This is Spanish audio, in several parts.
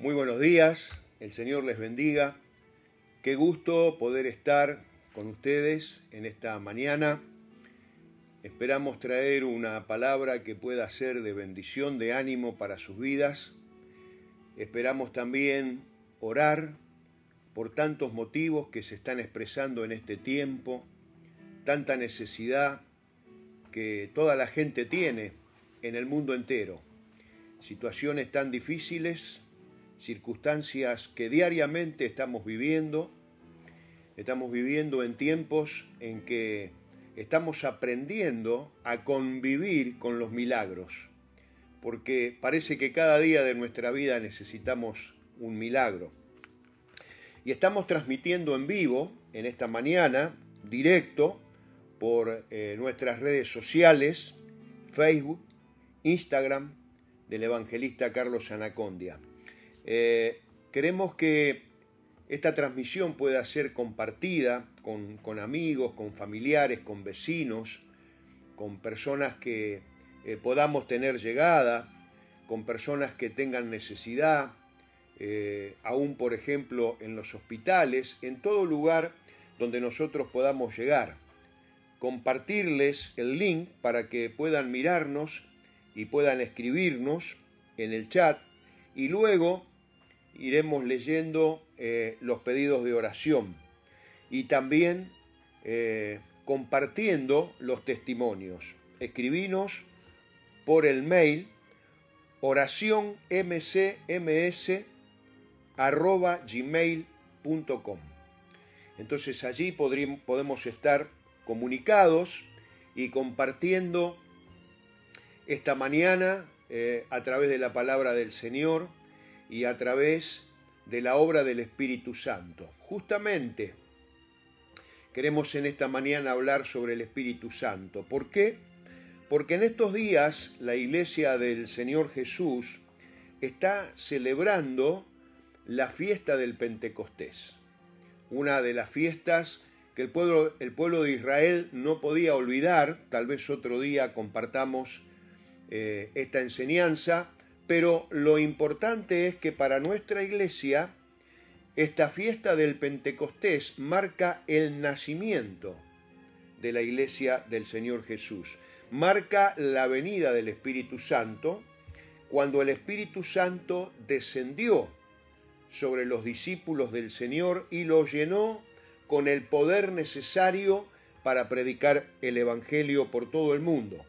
Muy buenos días, el Señor les bendiga. Qué gusto poder estar con ustedes en esta mañana. Esperamos traer una palabra que pueda ser de bendición, de ánimo para sus vidas. Esperamos también orar por tantos motivos que se están expresando en este tiempo, tanta necesidad que toda la gente tiene en el mundo entero. Situaciones tan difíciles, circunstancias que diariamente estamos viviendo. Estamos viviendo en tiempos en que estamos aprendiendo a convivir con los milagros, porque parece que cada día de nuestra vida necesitamos un milagro. Y estamos transmitiendo en vivo en esta mañana, directo, por eh, nuestras redes sociales, Facebook, Instagram, del evangelista Carlos Anacondia. Eh, queremos que esta transmisión pueda ser compartida con, amigos, con familiares, con vecinos, con personas que eh, podamos tener llegada, con personas que tengan necesidad, eh, aún por ejemplo en los hospitales, en todo lugar donde nosotros podamos llegar. Compartirles el link para que puedan mirarnos y puedan escribirnos en el chat y luego iremos leyendo eh, los pedidos de oración y también eh, compartiendo los testimonios. Escribinos por el mail oracionmcms.gmail.com Entonces allí podemos estar comunicados y compartiendo esta mañana eh, a través de la palabra del Señor y a través de la obra del Espíritu Santo. Justamente queremos en esta mañana hablar sobre el Espíritu Santo. ¿Por qué? Porque en estos días la iglesia del Señor Jesús está celebrando la fiesta del Pentecostés, una de las fiestas que el pueblo, de Israel no podía olvidar, tal vez otro día compartamos eh, esta enseñanza, pero lo importante es que para nuestra iglesia esta fiesta del Pentecostés marca el nacimiento de la iglesia del Señor Jesús, marca la venida del Espíritu Santo, cuando el Espíritu Santo descendió sobre los discípulos del Señor y los llenó con el poder necesario para predicar el Evangelio por todo el mundo.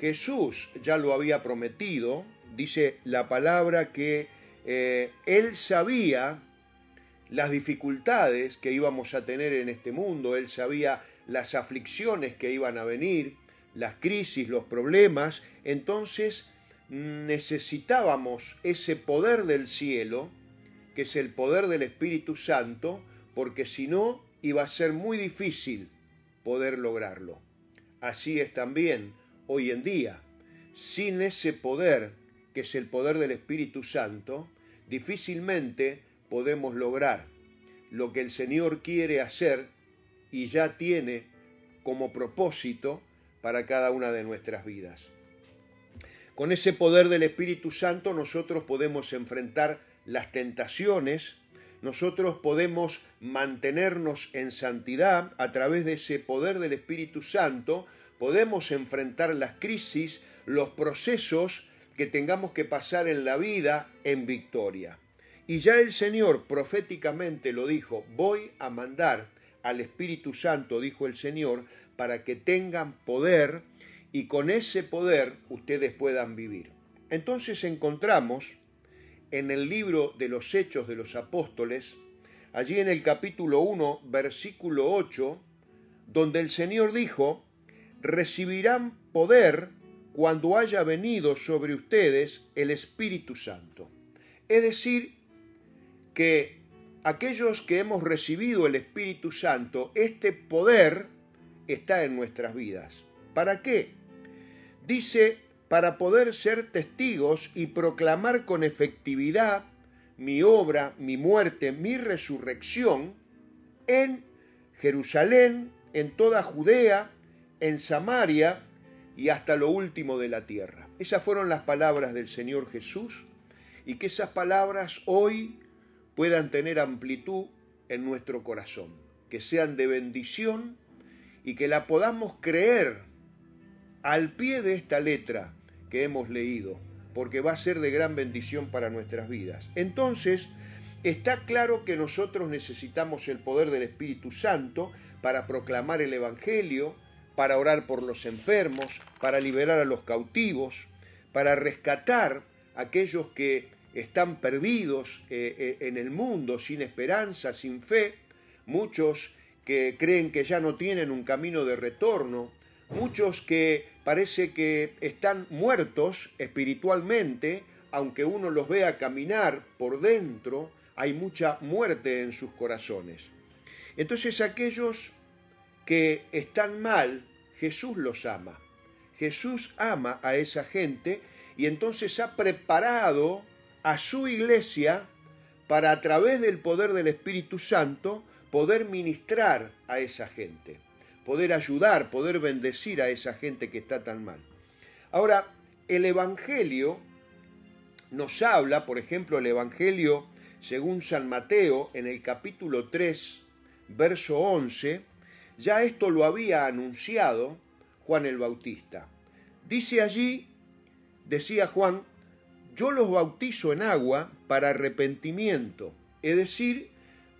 Jesús ya lo había prometido, dice la palabra que eh, él sabía las dificultades que íbamos a tener en este mundo, él sabía las aflicciones que iban a venir, las crisis, los problemas, entonces necesitábamos ese poder del cielo, que es el poder del Espíritu Santo, porque si no iba a ser muy difícil poder lograrlo. Así es también hoy en día. Sin ese poder, que es el poder del Espíritu Santo, difícilmente podemos lograr lo que el Señor quiere hacer y ya tiene como propósito para cada una de nuestras vidas. Con ese poder del Espíritu Santo nosotros podemos enfrentar las tentaciones, nosotros podemos mantenernos en santidad a través de ese poder del Espíritu Santo, podemos enfrentar las crisis, los procesos que tengamos que pasar en la vida en victoria. Y ya el Señor proféticamente lo dijo, voy a mandar al Espíritu Santo, dijo el Señor, para que tengan poder y con ese poder ustedes puedan vivir. Entonces encontramos en el libro de los Hechos de los Apóstoles, allí en el capítulo 1, versículo 8, donde el Señor dijo, recibirán poder cuando haya venido sobre ustedes el Espíritu Santo. Es decir, que aquellos que hemos recibido el Espíritu Santo, este poder está en nuestras vidas. ¿Para qué? Dice, para poder ser testigos y proclamar con efectividad mi obra, mi muerte, mi resurrección en Jerusalén, en toda Judea, en Samaria y hasta lo último de la tierra. Esas fueron las palabras del Señor Jesús y que esas palabras hoy puedan tener amplitud en nuestro corazón, que sean de bendición y que la podamos creer al pie de esta letra que hemos leído, porque va a ser de gran bendición para nuestras vidas. Entonces, está claro que nosotros necesitamos el poder del Espíritu Santo para proclamar el Evangelio, para orar por los enfermos, para liberar a los cautivos, para rescatar a aquellos que están perdidos eh, eh, en el mundo, sin esperanza, sin fe, muchos que creen que ya no tienen un camino de retorno, muchos que parece que están muertos espiritualmente, aunque uno los vea caminar por dentro, hay mucha muerte en sus corazones. Entonces aquellos que están mal, Jesús los ama. Jesús ama a esa gente y entonces ha preparado a su iglesia para a través del poder del Espíritu Santo poder ministrar a esa gente, poder ayudar, poder bendecir a esa gente que está tan mal. Ahora, el Evangelio nos habla, por ejemplo, el Evangelio según San Mateo en el capítulo 3, verso 11, ya esto lo había anunciado Juan el Bautista. Dice allí, decía Juan, yo los bautizo en agua para arrepentimiento, es decir,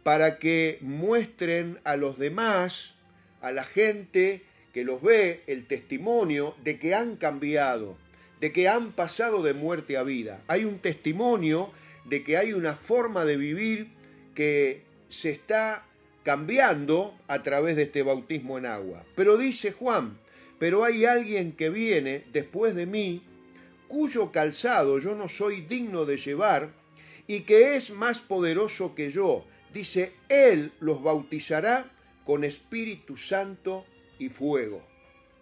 para que muestren a los demás, a la gente que los ve, el testimonio de que han cambiado, de que han pasado de muerte a vida. Hay un testimonio de que hay una forma de vivir que se está cambiando a través de este bautismo en agua. Pero dice Juan, pero hay alguien que viene después de mí, cuyo calzado yo no soy digno de llevar, y que es más poderoso que yo. Dice, Él los bautizará con Espíritu Santo y fuego.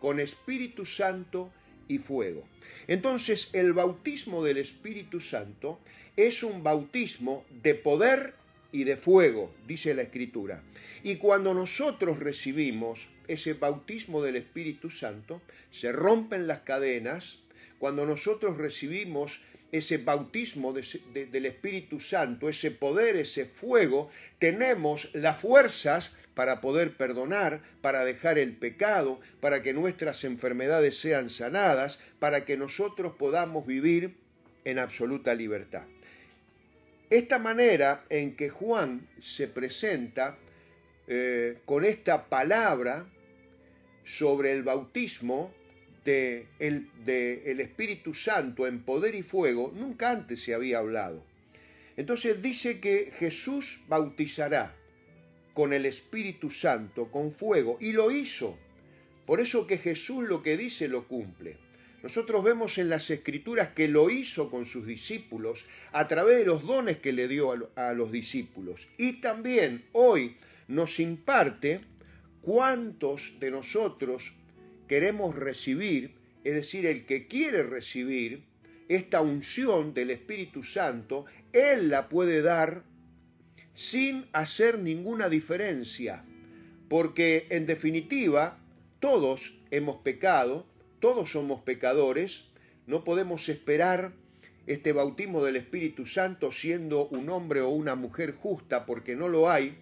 Con Espíritu Santo y fuego. Entonces el bautismo del Espíritu Santo es un bautismo de poder y de fuego, dice la Escritura. Y cuando nosotros recibimos ese bautismo del Espíritu Santo, se rompen las cadenas. Cuando nosotros recibimos ese bautismo del Espíritu Santo, ese poder, ese fuego, tenemos las fuerzas para poder perdonar, para dejar el pecado, para que nuestras enfermedades sean sanadas, para que nosotros podamos vivir en absoluta libertad. Esta manera en que Juan se presenta eh, con esta palabra sobre el bautismo del de el Espíritu Santo en poder y fuego, nunca antes se había hablado. Entonces dice que Jesús bautizará con el Espíritu Santo, con fuego, y lo hizo. Por eso que Jesús lo que dice lo cumple. Nosotros vemos en las escrituras que lo hizo con sus discípulos a través de los dones que le dio a los discípulos. Y también hoy nos imparte cuántos de nosotros queremos recibir, es decir, el que quiere recibir esta unción del Espíritu Santo, Él la puede dar sin hacer ninguna diferencia, porque en definitiva todos hemos pecado, todos somos pecadores, no podemos esperar este bautismo del Espíritu Santo siendo un hombre o una mujer justa, porque no lo hay,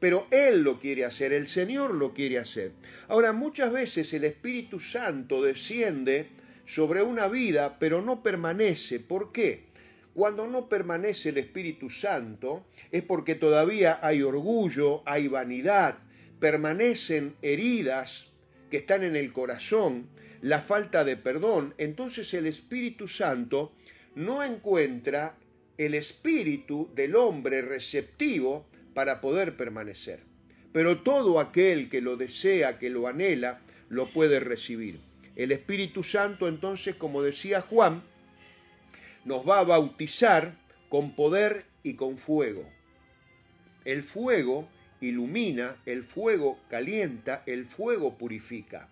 pero Él lo quiere hacer, el Señor lo quiere hacer. Ahora, muchas veces el Espíritu Santo desciende sobre una vida, pero no permanece. ¿Por qué? Cuando no permanece el Espíritu Santo es porque todavía hay orgullo, hay vanidad, permanecen heridas que están en el corazón, la falta de perdón, entonces el Espíritu Santo no encuentra el espíritu del hombre receptivo para poder permanecer. Pero todo aquel que lo desea, que lo anhela, lo puede recibir. El Espíritu Santo entonces, como decía Juan, nos va a bautizar con poder y con fuego. El fuego ilumina, el fuego calienta, el fuego purifica.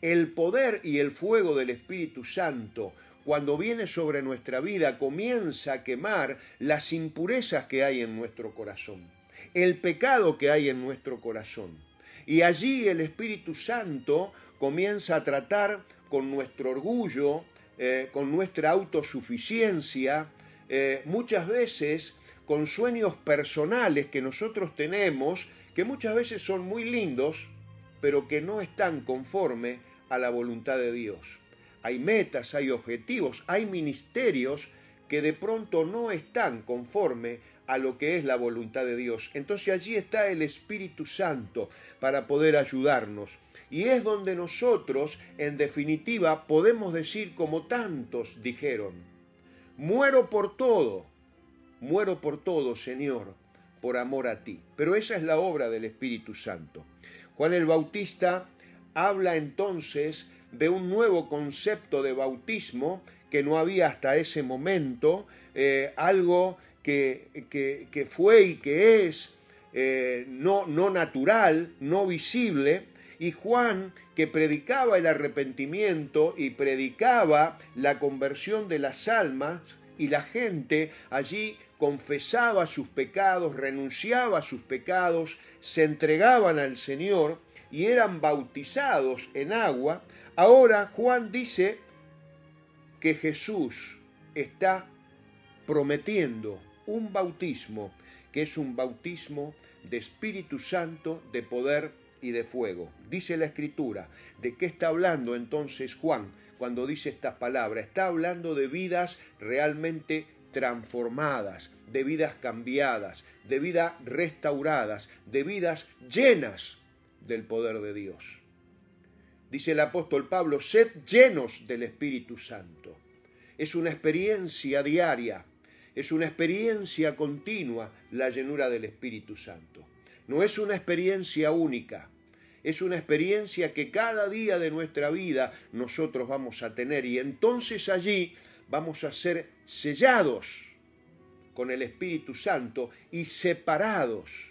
El poder y el fuego del Espíritu Santo, cuando viene sobre nuestra vida, comienza a quemar las impurezas que hay en nuestro corazón, el pecado que hay en nuestro corazón. Y allí el Espíritu Santo comienza a tratar con nuestro orgullo, eh, con nuestra autosuficiencia, eh, muchas veces con sueños personales que nosotros tenemos, que muchas veces son muy lindos, pero que no están conforme a la voluntad de Dios. Hay metas, hay objetivos, hay ministerios que de pronto no están conforme a lo que es la voluntad de Dios. Entonces allí está el Espíritu Santo para poder ayudarnos. Y es donde nosotros, en definitiva, podemos decir como tantos dijeron, muero por todo, muero por todo, Señor, por amor a ti. Pero esa es la obra del Espíritu Santo. Juan el Bautista habla entonces de un nuevo concepto de bautismo que no había hasta ese momento, eh, algo que, que, fue y que es eh, no, no natural, no visible, y Juan, que predicaba el arrepentimiento y predicaba la conversión de las almas, y la gente allí confesaba sus pecados, renunciaba a sus pecados, se entregaban al Señor y eran bautizados en agua, ahora Juan dice que Jesús está prometiendo un bautismo que es un bautismo de Espíritu Santo, de poder y de fuego. Dice la Escritura, ¿de qué está hablando entonces Juan cuando dice estas palabras? Está hablando de vidas realmente transformadas, de vidas cambiadas, de vidas restauradas, de vidas llenas del poder de Dios. Dice el apóstol Pablo, sed llenos del Espíritu Santo. Es una experiencia diaria, es una experiencia continua la llenura del Espíritu Santo. No es una experiencia única, es una experiencia que cada día de nuestra vida nosotros vamos a tener y entonces allí vamos a ser sellados con el Espíritu Santo y separados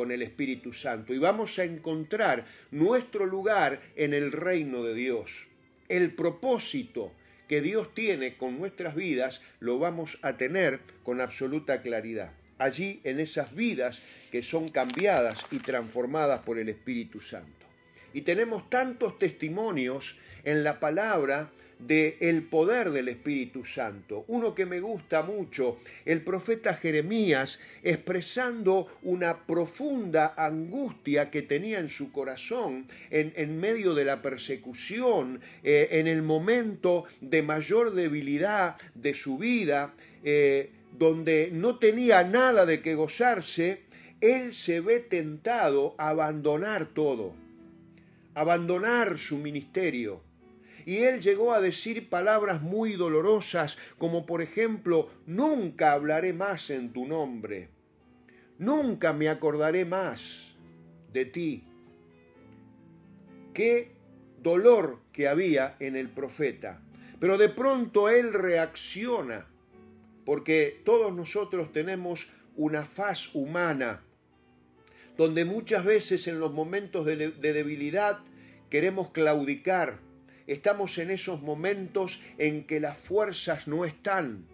con el Espíritu Santo y vamos a encontrar nuestro lugar en el reino de Dios. El propósito que Dios tiene con nuestras vidas lo vamos a tener con absoluta claridad. Allí en esas vidas que son cambiadas y transformadas por el Espíritu Santo. Y tenemos tantos testimonios en la palabra del el poder del Espíritu Santo. Uno que me gusta mucho, el profeta Jeremías, expresando una profunda angustia que tenía en su corazón en, en medio de la persecución, eh, en el momento de mayor debilidad de su vida, eh, donde no tenía nada de que gozarse, él se ve tentado a abandonar todo, abandonar su ministerio y él llegó a decir palabras muy dolorosas, como por ejemplo, nunca hablaré más en tu nombre, nunca me acordaré más de ti. Qué dolor que había en el profeta. Pero de pronto él reacciona, porque todos nosotros tenemos una faz humana, donde muchas veces en los momentos de, debilidad queremos claudicar, estamos en esos momentos en que las fuerzas no están,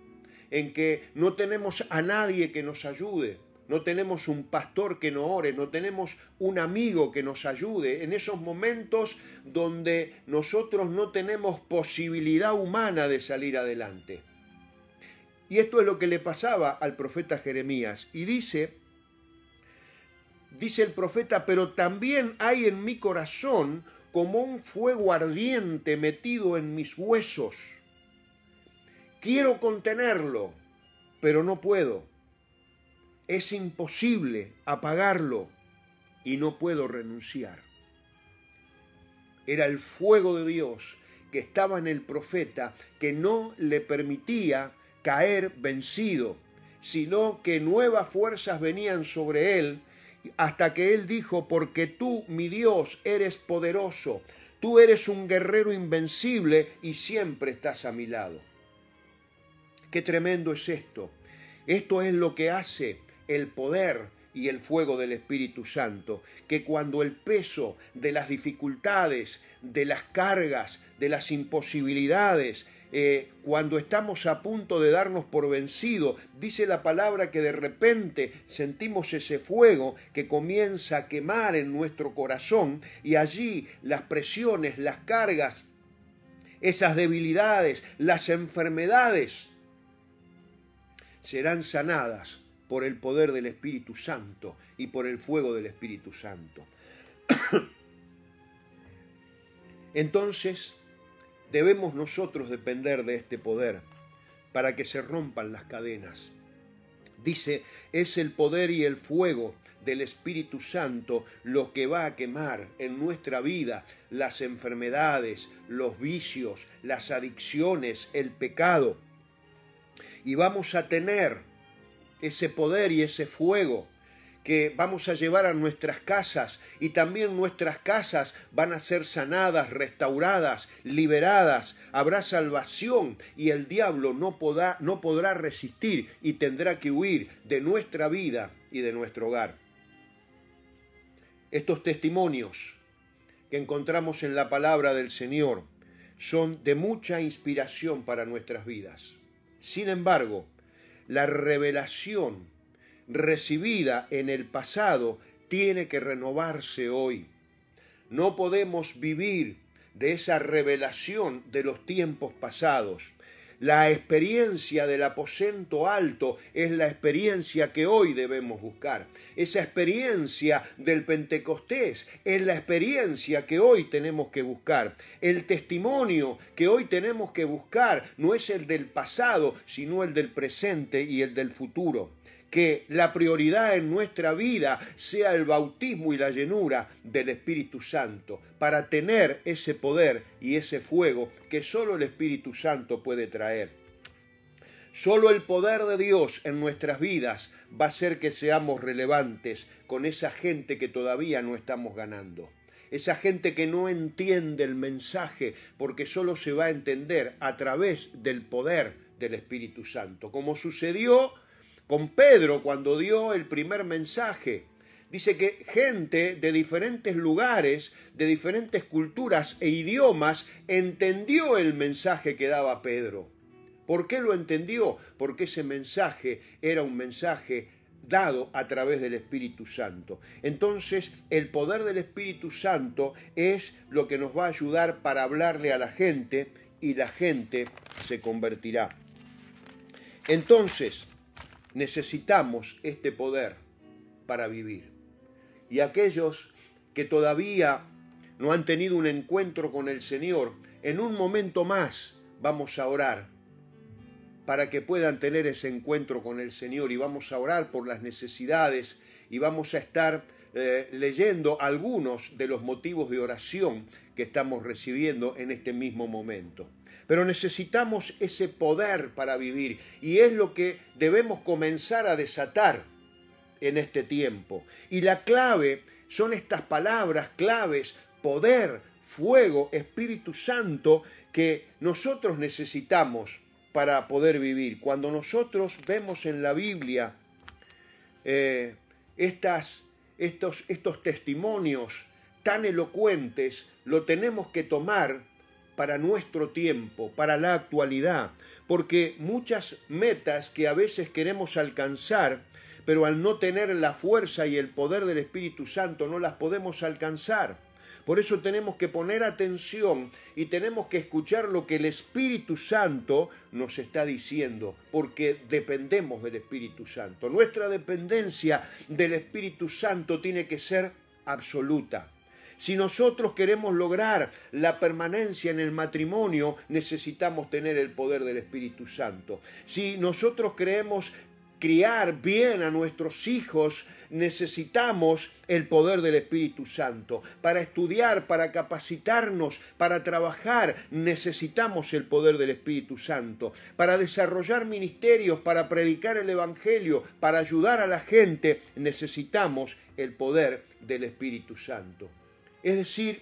en que no tenemos a nadie que nos ayude, no tenemos un pastor que nos ore, no tenemos un amigo que nos ayude, en esos momentos donde nosotros no tenemos posibilidad humana de salir adelante. Y esto es lo que le pasaba al profeta Jeremías. Y dice, dice el profeta, pero también hay en mi corazón como un fuego ardiente metido en mis huesos. Quiero contenerlo, pero no puedo. Es imposible apagarlo y no puedo renunciar. Era el fuego de Dios que estaba en el profeta que no le permitía caer vencido, sino que nuevas fuerzas venían sobre él hasta que él dijo, porque tú, mi Dios, eres poderoso, tú eres un guerrero invencible y siempre estás a mi lado. Qué tremendo es esto. Esto es lo que hace el poder y el fuego del Espíritu Santo, que cuando el peso de las dificultades, de las cargas, de las imposibilidades, eh, cuando estamos a punto de darnos por vencido, dice la palabra que de repente sentimos ese fuego que comienza a quemar en nuestro corazón y allí las presiones, las cargas, esas debilidades, las enfermedades serán sanadas por el poder del Espíritu Santo y por el fuego del Espíritu Santo. Entonces, debemos nosotros depender de este poder para que se rompan las cadenas. Dice, es el poder y el fuego del Espíritu Santo lo que va a quemar en nuestra vida las enfermedades, los vicios, las adicciones, el pecado. Y vamos a tener ese poder y ese fuego que vamos a llevar a nuestras casas y también nuestras casas van a ser sanadas, restauradas, liberadas, habrá salvación y el diablo no podrá, no podrá resistir y tendrá que huir de nuestra vida y de nuestro hogar. Estos testimonios que encontramos en la palabra del Señor son de mucha inspiración para nuestras vidas. Sin embargo, la revelación recibida en el pasado tiene que renovarse hoy. No podemos vivir de esa revelación de los tiempos pasados. La experiencia del aposento alto es la experiencia que hoy debemos buscar. Esa experiencia del Pentecostés es la experiencia que hoy tenemos que buscar. El testimonio que hoy tenemos que buscar no es el del pasado, sino el del presente y el del futuro que la prioridad en nuestra vida sea el bautismo y la llenura del Espíritu Santo, para tener ese poder y ese fuego que solo el Espíritu Santo puede traer. Solo el poder de Dios en nuestras vidas va a hacer que seamos relevantes con esa gente que todavía no estamos ganando. Esa gente que no entiende el mensaje porque solo se va a entender a través del poder del Espíritu Santo, como sucedió con Pedro cuando dio el primer mensaje. Dice que gente de diferentes lugares, de diferentes culturas e idiomas, entendió el mensaje que daba Pedro. ¿Por qué lo entendió? Porque ese mensaje era un mensaje dado a través del Espíritu Santo. Entonces, el poder del Espíritu Santo es lo que nos va a ayudar para hablarle a la gente y la gente se convertirá. Entonces, necesitamos este poder para vivir. Y aquellos que todavía no han tenido un encuentro con el Señor, en un momento más vamos a orar para que puedan tener ese encuentro con el Señor y vamos a orar por las necesidades y vamos a estar eh, leyendo algunos de los motivos de oración que estamos recibiendo en este mismo momento. Pero necesitamos ese poder para vivir y es lo que debemos comenzar a desatar en este tiempo. Y la clave son estas palabras claves, poder, fuego, Espíritu Santo, que nosotros necesitamos para poder vivir. Cuando nosotros vemos en la Biblia eh, estas, estos, estos testimonios tan elocuentes, lo tenemos que tomar para nuestro tiempo, para la actualidad, porque muchas metas que a veces queremos alcanzar, pero al no tener la fuerza y el poder del Espíritu Santo no las podemos alcanzar. Por eso tenemos que poner atención y tenemos que escuchar lo que el Espíritu Santo nos está diciendo, porque dependemos del Espíritu Santo. Nuestra dependencia del Espíritu Santo tiene que ser absoluta. Si nosotros queremos lograr la permanencia en el matrimonio, necesitamos tener el poder del Espíritu Santo. Si nosotros queremos criar bien a nuestros hijos, necesitamos el poder del Espíritu Santo. Para estudiar, para capacitarnos, para trabajar, necesitamos el poder del Espíritu Santo. Para desarrollar ministerios, para predicar el Evangelio, para ayudar a la gente, necesitamos el poder del Espíritu Santo. Es decir,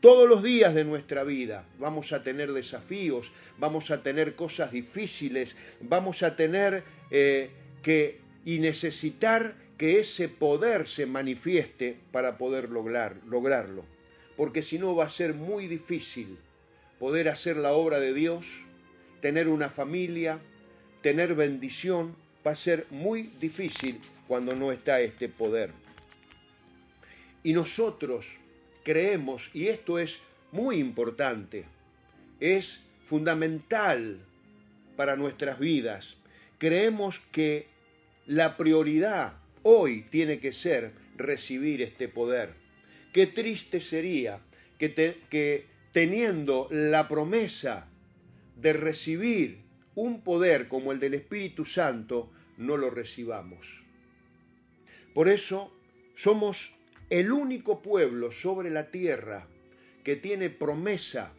todos los días de nuestra vida vamos a tener desafíos, vamos a tener cosas difíciles, vamos a tener eh, que y necesitar que ese poder se manifieste para poder lograr, lograrlo. Porque si no va a ser muy difícil poder hacer la obra de Dios, tener una familia, tener bendición, va a ser muy difícil cuando no está este poder. Y nosotros creemos, y esto es muy importante, es fundamental para nuestras vidas, creemos que la prioridad hoy tiene que ser recibir este poder. Qué triste sería que, que teniendo la promesa de recibir un poder como el del Espíritu Santo, no lo recibamos. Por eso somos el único pueblo sobre la tierra que tiene promesa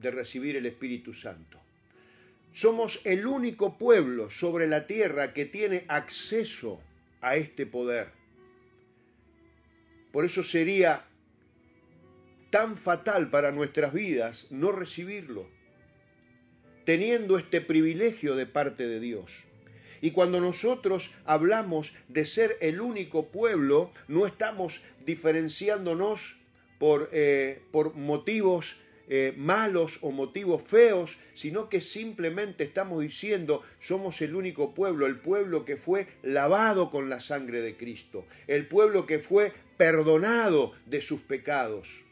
de recibir el Espíritu Santo. Somos el único pueblo sobre la tierra que tiene acceso a este poder. Por eso sería tan fatal para nuestras vidas no recibirlo, teniendo este privilegio de parte de Dios. Y cuando nosotros hablamos de ser el único pueblo, no estamos diferenciándonos por, eh, por motivos eh, malos o motivos feos, sino que simplemente estamos diciendo somos el único pueblo, el pueblo que fue lavado con la sangre de Cristo, el pueblo que fue perdonado de sus pecados.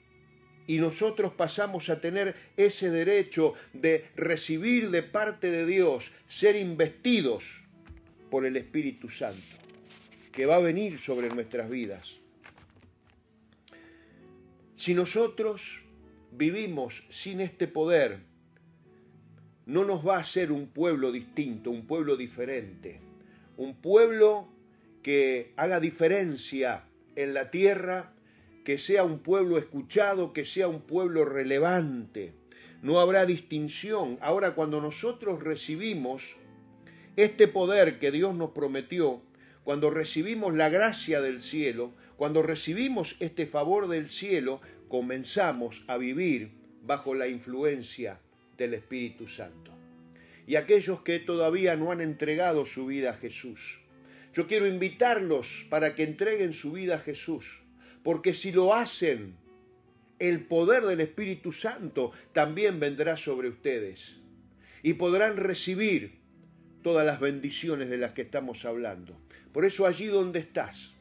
Y nosotros pasamos a tener ese derecho de recibir de parte de Dios, ser investidos por el Espíritu Santo, que va a venir sobre nuestras vidas. Si nosotros vivimos sin este poder, no nos va a ser un pueblo distinto, un pueblo diferente, un pueblo que haga diferencia en la tierra, que sea un pueblo escuchado, que sea un pueblo relevante. No habrá distinción. Ahora cuando nosotros recibimos este poder que Dios nos prometió, cuando recibimos la gracia del cielo, cuando recibimos este favor del cielo, comenzamos a vivir bajo la influencia del Espíritu Santo. Y aquellos que todavía no han entregado su vida a Jesús, yo quiero invitarlos para que entreguen su vida a Jesús, porque si lo hacen, el poder del Espíritu Santo también vendrá sobre ustedes y podrán recibir todas las bendiciones de las que estamos hablando. Por eso allí donde estás,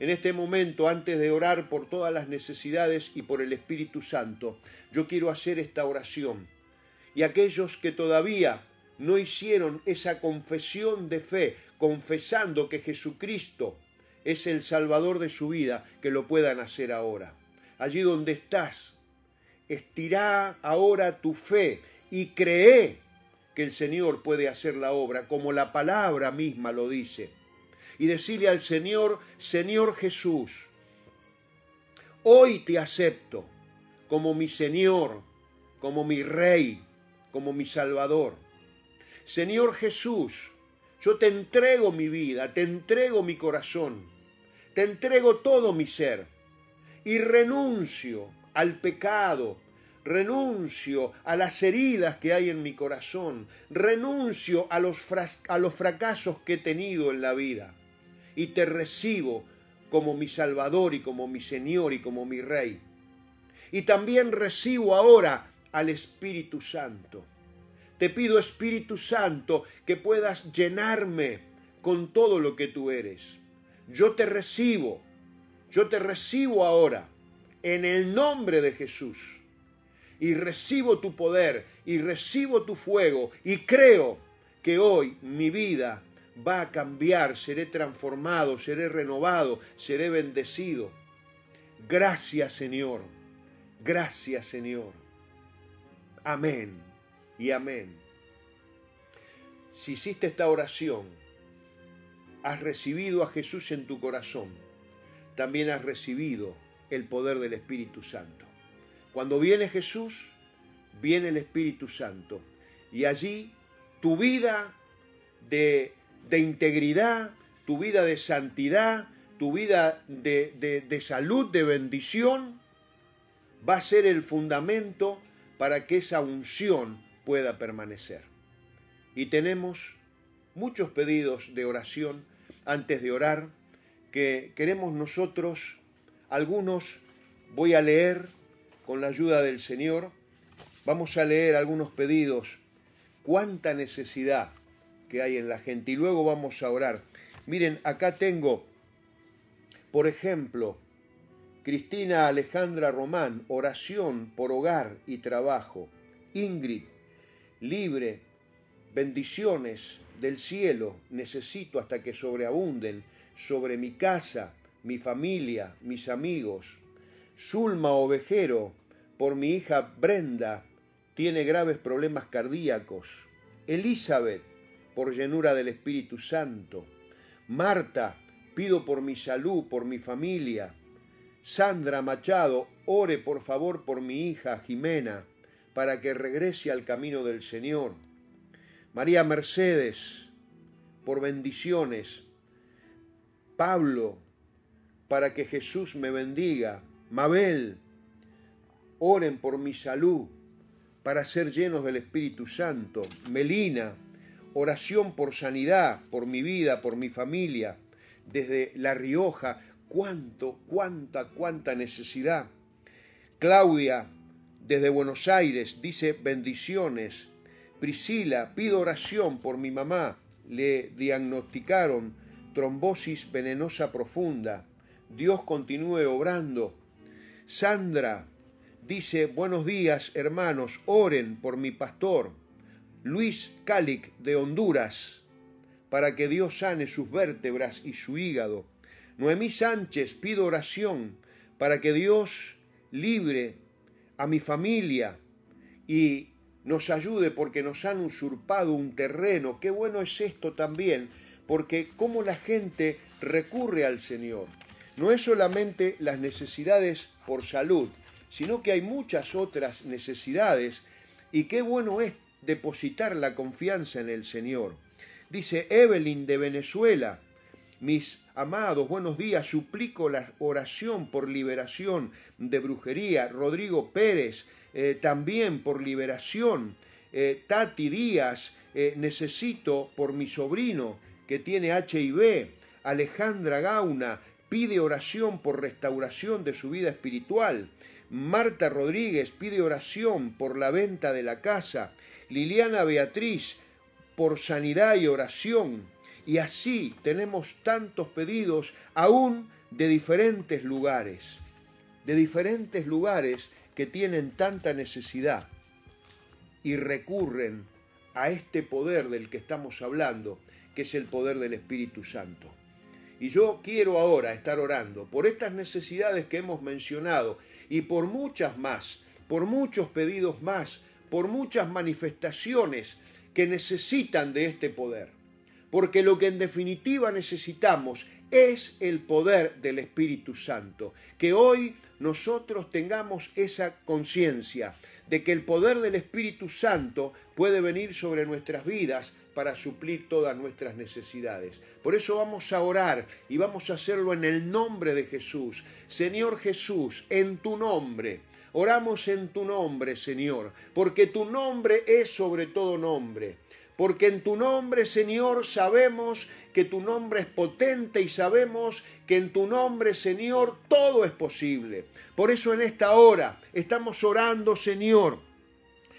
en este momento, antes de orar por todas las necesidades y por el Espíritu Santo, yo quiero hacer esta oración. Y aquellos que todavía no hicieron esa confesión de fe, confesando que Jesucristo es el Salvador de su vida, que lo puedan hacer ahora. Allí donde estás, estirá ahora tu fe y cree que el Señor puede hacer la obra, como la palabra misma lo dice. Y decirle al Señor, Señor Jesús, hoy te acepto como mi Señor, como mi Rey, como mi Salvador. Señor Jesús, yo te entrego mi vida, te entrego mi corazón, te entrego todo mi ser y renuncio al pecado, renuncio a las heridas que hay en mi corazón, renuncio a los, a los fracasos que he tenido en la vida y te recibo como mi Salvador y como mi Señor y como mi Rey. Y también recibo ahora al Espíritu Santo. Te pido, Espíritu Santo, que puedas llenarme con todo lo que tú eres. Yo te recibo, yo te recibo ahora, en el nombre de Jesús y recibo tu poder y recibo tu fuego y creo que hoy mi vida va a cambiar, seré transformado, seré renovado, seré bendecido. Gracias Señor, gracias Señor. Amén y amén. Si hiciste esta oración, has recibido a Jesús en tu corazón, también has recibido el poder del Espíritu Santo. Cuando viene Jesús, viene el Espíritu Santo. Y allí tu vida de, integridad, tu vida de santidad, tu vida de, salud, de bendición, va a ser el fundamento para que esa unción pueda permanecer. Y tenemos muchos pedidos de oración antes de orar que queremos nosotros, algunos voy a leer con la ayuda del Señor, vamos a leer algunos pedidos, cuánta necesidad que hay en la gente y luego vamos a orar. Miren, acá tengo, por ejemplo, Cristina Alejandra Román, oración por hogar y trabajo. Ingrid, libre, bendiciones del cielo necesito hasta que sobreabunden sobre mi casa, mi familia, mis amigos. Zulma Ovejero, por mi hija Brenda, tiene graves problemas cardíacos. Elizabeth, por llenura del Espíritu Santo. Marta, pido por mi salud, por mi familia. Sandra Machado, ore por favor por mi hija Jimena, para que regrese al camino del Señor. María Mercedes, por bendiciones. Pablo, para que Jesús me bendiga. Mabel, oren por mi salud, para ser llenos del Espíritu Santo. Melina, oración por sanidad, por mi vida, por mi familia. Desde La Rioja, cuánto, cuánta, cuánta necesidad. Claudia, desde Buenos Aires, dice bendiciones Priscila, pido oración por mi mamá. Le diagnosticaron trombosis venenosa profunda. Dios continúe obrando. Sandra dice, buenos días hermanos, oren por mi pastor. Luis Calic de Honduras, para que Dios sane sus vértebras y su hígado. Noemí Sánchez, pido oración para que Dios libre a mi familia y nos ayude porque nos han usurpado un terreno. Qué bueno es esto también, porque cómo la gente recurre al Señor. No es solamente las necesidades por salud, sino que hay muchas otras necesidades y qué bueno es depositar la confianza en el Señor. Dice Evelyn de Venezuela, mis amados, buenos días, suplico la oración por liberación de brujería. Rodrigo Pérez, eh, también por liberación. Eh, Tati Díaz, eh, necesito por mi sobrino que tiene HIV. Alejandra Gauna pide oración por restauración de su vida espiritual. Marta Rodríguez pide oración por la venta de la casa. Liliana Beatriz por sanidad y oración. Y así tenemos tantos pedidos aún de diferentes lugares. De diferentes lugares que tienen tanta necesidad y recurren a este poder del que estamos hablando, que es el poder del Espíritu Santo. Y yo quiero ahora estar orando por estas necesidades que hemos mencionado y por muchas más, por muchos pedidos más, por muchas manifestaciones que necesitan de este poder. Porque lo que en definitiva necesitamos es el poder del Espíritu Santo, que hoy nosotros tengamos esa conciencia de que el poder del Espíritu Santo puede venir sobre nuestras vidas para suplir todas nuestras necesidades. Por eso vamos a orar y vamos a hacerlo en el nombre de Jesús. Señor Jesús, en tu nombre. Oramos en tu nombre, Señor, porque tu nombre es sobre todo nombre porque en tu nombre, Señor, sabemos que tu nombre es potente y sabemos que en tu nombre, Señor, todo es posible. Por eso en esta hora estamos orando, Señor,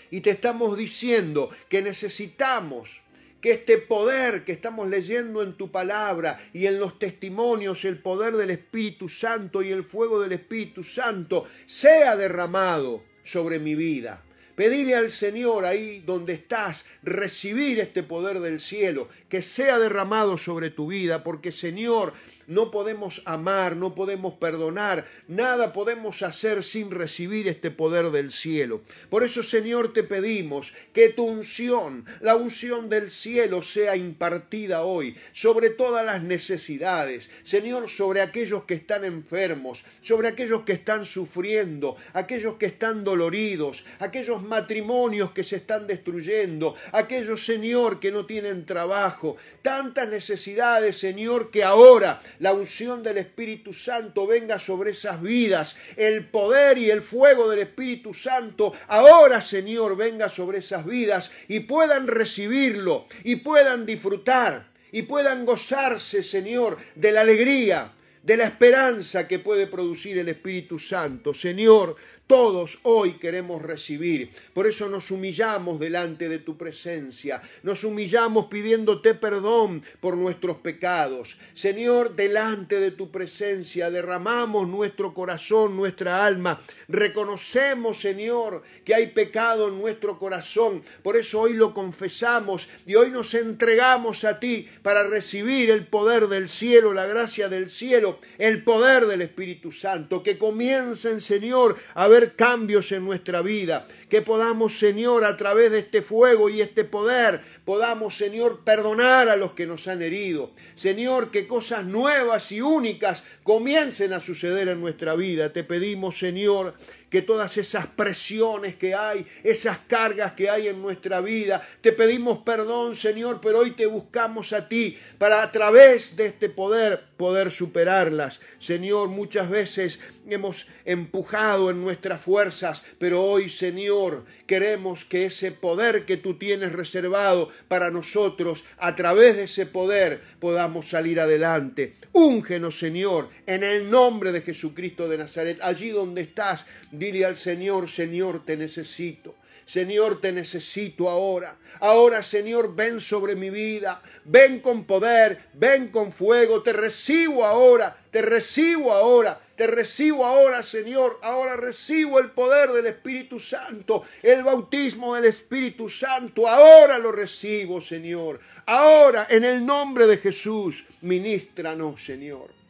y te estamos diciendo que necesitamos que este poder que estamos leyendo en tu palabra y en los testimonios, el poder del Espíritu Santo y el fuego del Espíritu Santo, sea derramado sobre mi vida. Pedirle al Señor ahí donde estás, recibir este poder del cielo, que sea derramado sobre tu vida, porque Señor, no podemos amar, no podemos perdonar, nada podemos hacer sin recibir este poder del cielo. Por eso, Señor, te pedimos que tu unción, la unción del cielo, sea impartida hoy sobre todas las necesidades. Señor, sobre aquellos que están enfermos, sobre aquellos que están sufriendo, aquellos que están doloridos, aquellos matrimonios que se están destruyendo, aquellos, Señor, que no tienen trabajo. Tantas necesidades, Señor, que ahora la unción del Espíritu Santo venga sobre esas vidas, el poder y el fuego del Espíritu Santo ahora, Señor, venga sobre esas vidas y puedan recibirlo y puedan disfrutar y puedan gozarse, Señor, de la alegría de la esperanza que puede producir el Espíritu Santo. Señor, todos hoy queremos recibir. Por eso nos humillamos delante de tu presencia. Nos humillamos pidiéndote perdón por nuestros pecados. Señor, delante de tu presencia derramamos nuestro corazón, nuestra alma. Reconocemos, Señor, que hay pecado en nuestro corazón. Por eso hoy lo confesamos y hoy nos entregamos a ti para recibir el poder del cielo, la gracia del cielo, el poder del Espíritu Santo. Que comiencen, Señor, a ver cambios en nuestra vida, que podamos, Señor, a través de este fuego y este poder, podamos, Señor, perdonar a los que nos han herido. Señor, que cosas nuevas y únicas comiencen a suceder en nuestra vida. Te pedimos, Señor, que todas esas presiones que hay, esas cargas que hay en nuestra vida, te pedimos perdón, Señor, pero hoy te buscamos a ti para a través de este poder poder superarlas. Señor, muchas veces hemos empujado en nuestras fuerzas, pero hoy, Señor, queremos que ese poder que tú tienes reservado para nosotros, a través de ese poder podamos salir adelante. Úngenos, Señor, en el nombre de Jesucristo de Nazaret, allí donde estás, Dile al Señor, Señor, te necesito. Señor, te necesito ahora. Ahora, Señor, ven sobre mi vida. Ven con poder, ven con fuego. Te recibo ahora, te recibo ahora, te recibo ahora, Señor. Ahora recibo el poder del Espíritu Santo, el bautismo del Espíritu Santo. Ahora lo recibo, Señor. Ahora, en el nombre de Jesús, ministranos, Señor.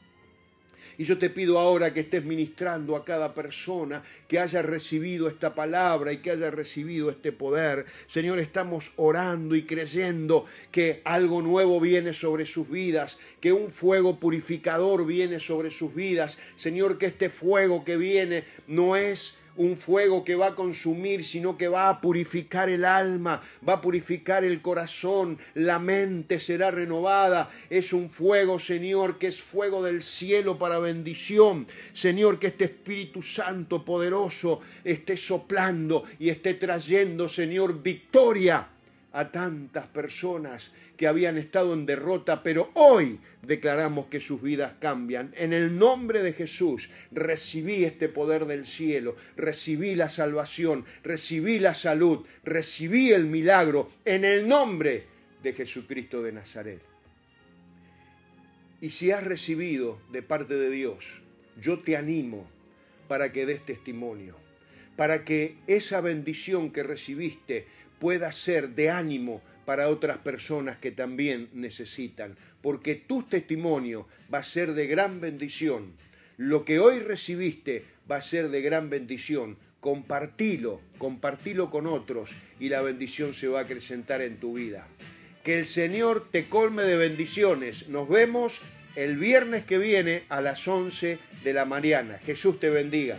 Y yo te pido ahora que estés ministrando a cada persona que haya recibido esta palabra y que haya recibido este poder. Señor, estamos orando y creyendo que algo nuevo viene sobre sus vidas, que un fuego purificador viene sobre sus vidas. Señor, que este fuego que viene no es un fuego que va a consumir, sino que va a purificar el alma, va a purificar el corazón, la mente será renovada. Es un fuego, Señor, que es fuego del cielo para bendición. Señor, que este Espíritu Santo poderoso esté soplando y esté trayendo, Señor, victoria a tantas personas que habían estado en derrota, pero hoy declaramos que sus vidas cambian. En el nombre de Jesús recibí este poder del cielo, recibí la salvación, recibí la salud, recibí el milagro en el nombre de Jesucristo de Nazaret. Y si has recibido de parte de Dios, yo te animo para que des testimonio, para que esa bendición que recibiste pueda ser de ánimo para otras personas que también necesitan, porque tu testimonio va a ser de gran bendición. Lo que hoy recibiste va a ser de gran bendición. Compartilo, compartilo con otros y la bendición se va a acrecentar en tu vida. Que el Señor te colme de bendiciones. Nos vemos el viernes que viene a las 11 de la mañana. Jesús te bendiga.